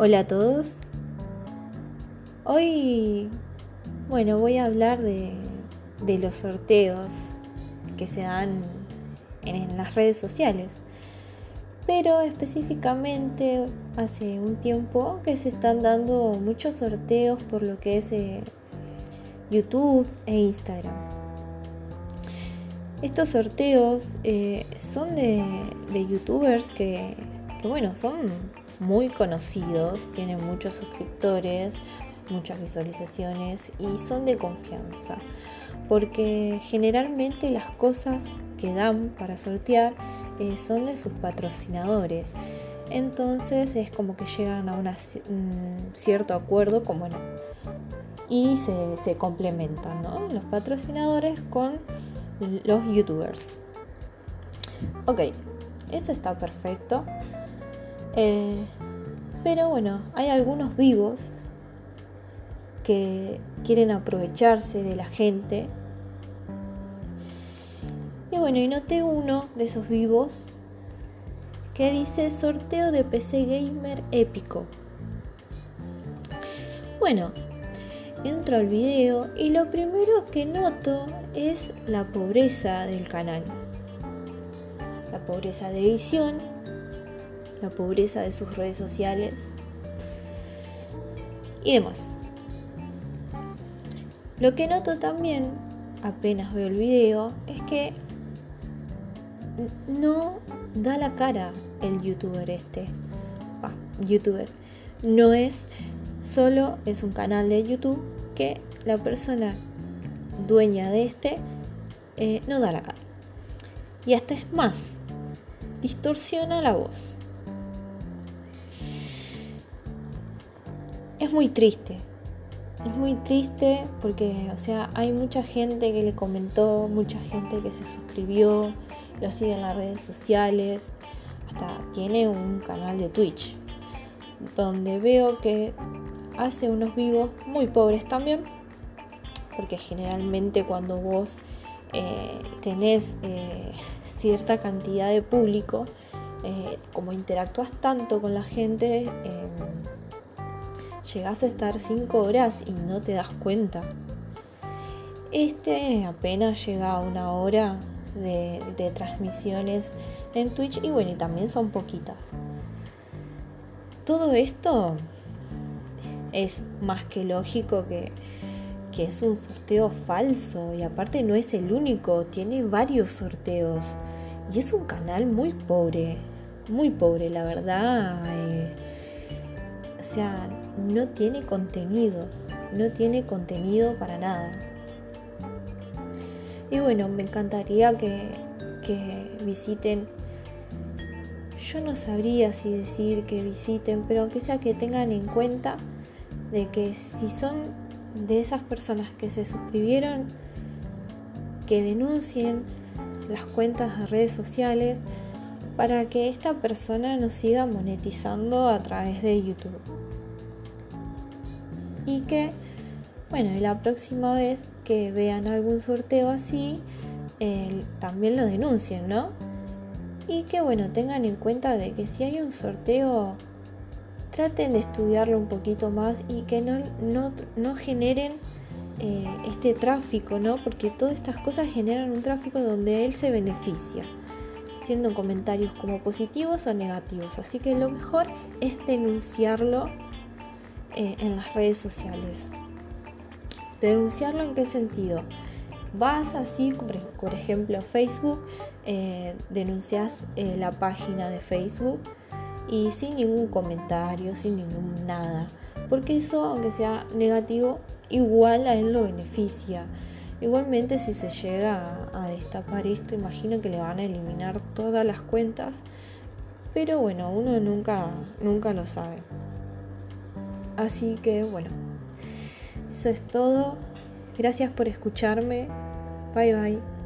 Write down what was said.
Hola a todos. Hoy, bueno, voy a hablar de, los sorteos que se dan en, las redes sociales. Pero específicamente hace un tiempo que se están dando muchos sorteos por lo que es eh, YouTube e Instagram. Estos sorteos eh, son de, youtubers que, que, bueno, son muy conocidos, tienen muchos suscriptores, muchas visualizaciones y son de confianza. Porque generalmente las cosas que dan para sortear eh, son de sus patrocinadores. Entonces es como que llegan a un cierto acuerdo como bueno, y se complementan los patrocinadores con los youtubers. Ok, eso está perfecto. Eh, pero bueno, hay algunos vivos que quieren aprovecharse de la gente. Y bueno, y noté uno de esos vivos que dice sorteo de PC Gamer épico. Bueno, entro al video y lo primero que noto es la pobreza del canal. La pobreza de edición, la pobreza de sus redes sociales y demás. Lo que noto también, apenas veo el video, es que no da la cara el youtuber este. youtuber. No es solo, es un canal de YouTube que la persona dueña de este eh, no da la cara. Y hasta es más, distorsiona la voz. Es muy triste. Es muy triste porque, o sea, hay mucha gente que le comentó, mucha gente que se suscribió, lo sigue en las redes sociales, hasta tiene un canal de Twitch, donde veo que hace unos vivos muy pobres también, porque generalmente cuando vos eh, tenés eh, cierta cantidad de público, eh, como interactúas tanto con la gente, llegas a estar 5 horas y no te das cuenta. Este apenas llega a una hora de, transmisiones en Twitch y bueno, y también son poquitas. Todo esto es más que lógico que, que es un sorteo falso y aparte no es el único, tiene varios sorteos y es un canal muy pobre, muy pobre, la verdad. Eh, o sea, no tiene contenido, no tiene contenido para nada. Y bueno, me encantaría que, visiten, yo no sabría si decir que visiten, pero aunque sea que tengan en cuenta de que si son de esas personas que se suscribieron, que denuncien las cuentas de redes sociales para que esta persona nos siga monetizando a través de YouTube y que, bueno, la próxima vez que vean algún sorteo así, también lo denuncien, ¿no? Y que, bueno, tengan en cuenta de que si hay un sorteo, traten de estudiarlo un poquito más y que no, no, generen eh, este tráfico, ¿no? Porque todas estas cosas generan un tráfico donde él se beneficia, siendo comentarios como positivos o negativos. Así que lo mejor es denunciarlo eh, en las redes sociales. ¿Denunciarlo en qué sentido? Vas así, por ejemplo, Facebook, eh, denuncias eh, la página de Facebook y sin ningún comentario, sin ningún nada. Porque eso, aunque sea negativo, igual a él lo beneficia. Igualmente si se llega a, a, destapar esto, imagino que le van a eliminar todas las cuentas. Pero bueno, uno nunca, nunca lo sabe. Así que bueno, eso es todo. Gracias por escucharme. Bye bye.